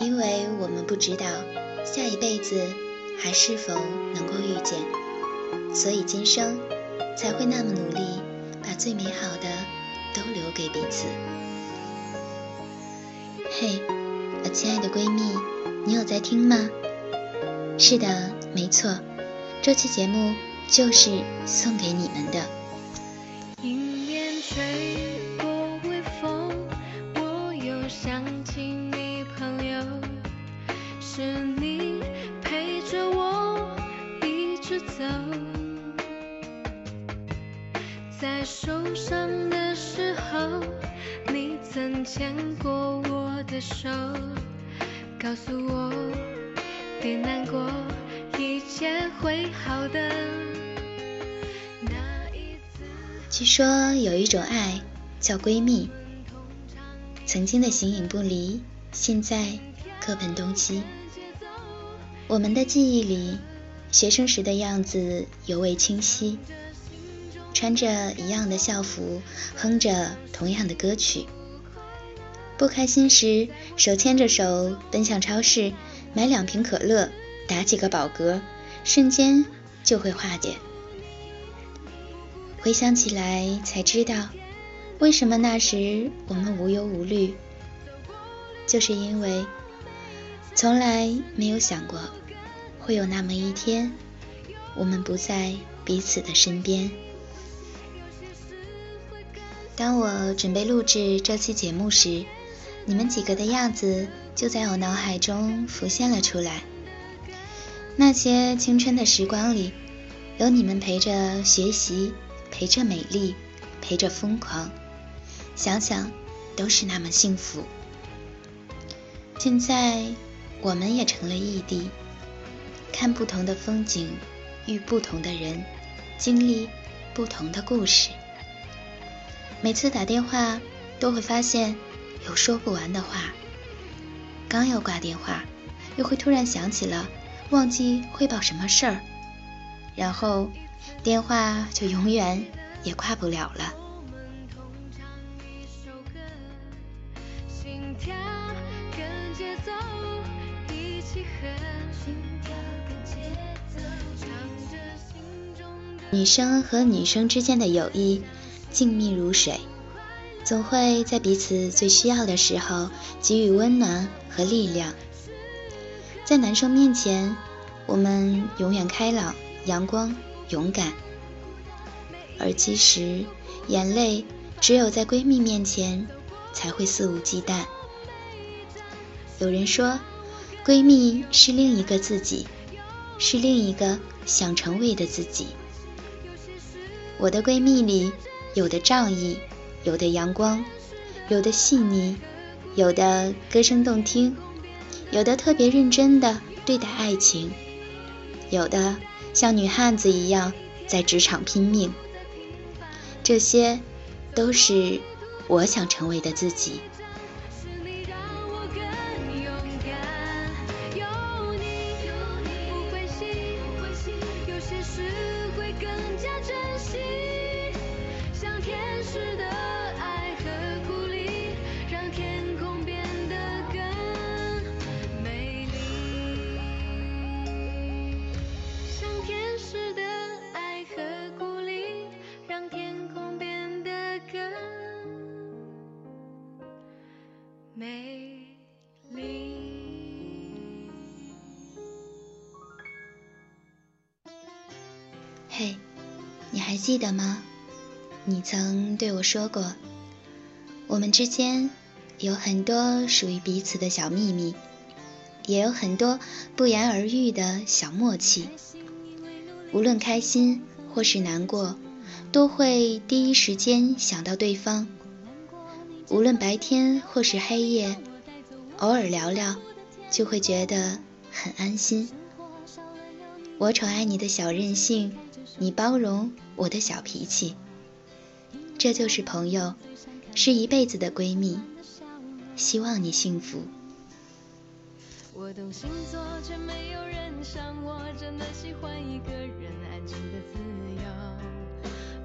因为我们不知道下一辈子还是否能够遇见，所以今生才会那么努力，把最美好的都留给彼此。嘿，我亲爱的闺蜜，你有在听吗？是的，没错，这期节目就是送给你们的。迎面吹过微风，我又想起谢你陪着我一直走在受伤的时候，你曾牵过我的手，告诉我别难过，一切会好的。据说有一种爱叫闺蜜，曾经的形影不离，现在各奔东西。我们的记忆里，学生时的样子尤为清晰。穿着一样的校服，哼着同样的歌曲。不开心时，手牵着手奔向超市，买两瓶可乐，打几个饱嗝，瞬间就会化解。回想起来才知道，为什么那时我们无忧无虑，就是因为从来没有想过会有那么一天，我们不在彼此的身边。当我准备录制这期节目时，你们几个的样子就在我脑海中浮现了出来。那些青春的时光里，有你们陪着学习，陪着美丽，陪着疯狂，想想都是那么幸福。现在我们也成了异地，看不同的风景，遇不同的人，经历不同的故事。每次打电话都会发现有说不完的话，刚要挂电话，又会突然想起了忘记汇报什么事儿，然后电话就永远也挂不了了。心跳跟节奏，一起很幸福女生和女生之间的友谊。静谧如水，总会在彼此最需要的时候给予温暖和力量。在男生面前，我们永远开朗、阳光、勇敢；而其实，眼泪只有在闺蜜面前才会肆无忌惮。有人说，闺蜜是另一个自己，是另一个想成为的自己。我的闺蜜里。有的仗义，有的阳光，有的细腻，有的歌声动听，有的特别认真的对待爱情，有的像女汉子一样在职场拼命。这些，都是我想成为的自己。嘿，你还记得吗？你曾对我说过，我们之间有很多属于彼此的小秘密，也有很多不言而喻的小默契。无论开心或是难过，都会第一时间想到对方。无论白天或是黑夜，偶尔聊聊，就会觉得很安心。我宠爱你的小任性。你包容我的小脾气，这就是朋友，是一辈子的闺蜜。希望你幸福。我懂星座，却没有人像我真的喜欢一个人安静的自由。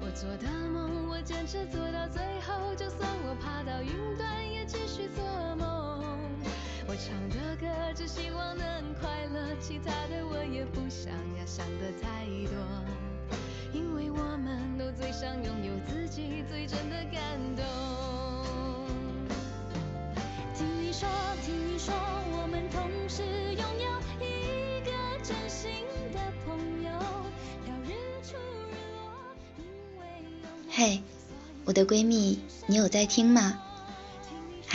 我做的梦，我坚持做到最后，就算我爬到云端，也继续做梦。我唱的歌只希望能快乐，其他的我也不想要想的太多。因为我们都最想拥有自己最真的感动。听你说，听你说，我们同时拥有一个真心的朋友，要日出日落，因为有你。嘿，我的闺蜜，你有在听吗？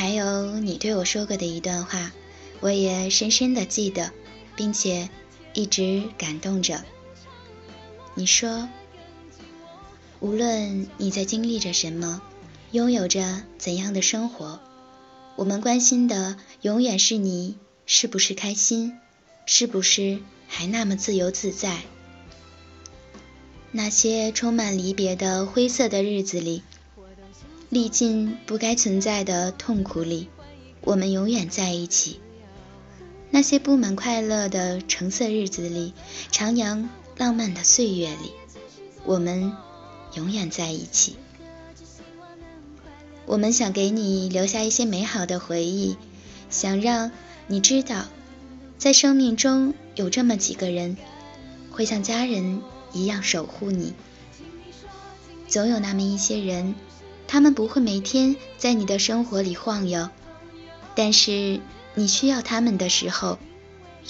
还有你对我说过的一段话，我也深深的记得，并且一直感动着。你说，无论你在经历着什么，拥有着怎样的生活，我们关心的永远是你是不是开心，是不是还那么自由自在。那些充满离别的灰色的日子里，历尽不该存在的痛苦里，我们永远在一起。那些布满快乐的橙色日子里，徜徉浪漫的岁月里，我们永远在一起。我们想给你留下一些美好的回忆，想让你知道，在生命中有这么几个人，会像家人一样守护你。总有那么一些人，他们不会每天在你的生活里晃悠，但是你需要他们的时候，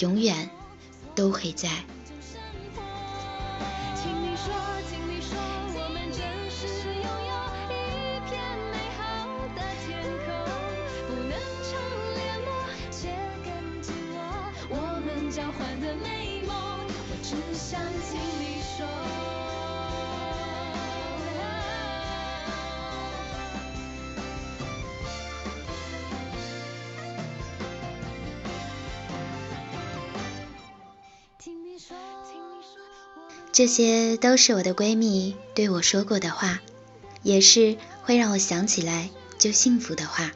永远都会在。这些都是我的闺蜜对我说过的话，也是会让我想起来就幸福的话。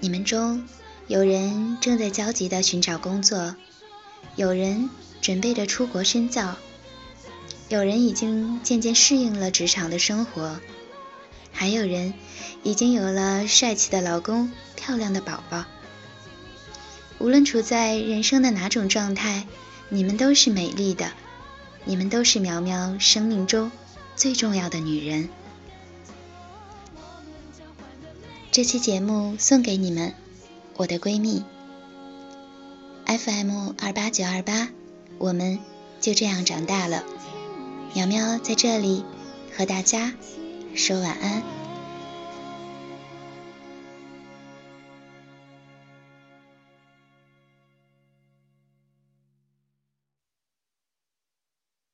你们中有人正在焦急地寻找工作，有人准备着出国深造，有人已经渐渐适应了职场的生活，还有人已经有了帅气的老公、漂亮的宝宝。无论处在人生的哪种状态，你们都是美丽的，你们都是苗苗生命中最重要的女人。这期节目送给你们，我的闺蜜。FM 二八九二八，我们就这样长大了。苗苗在这里和大家说晚安。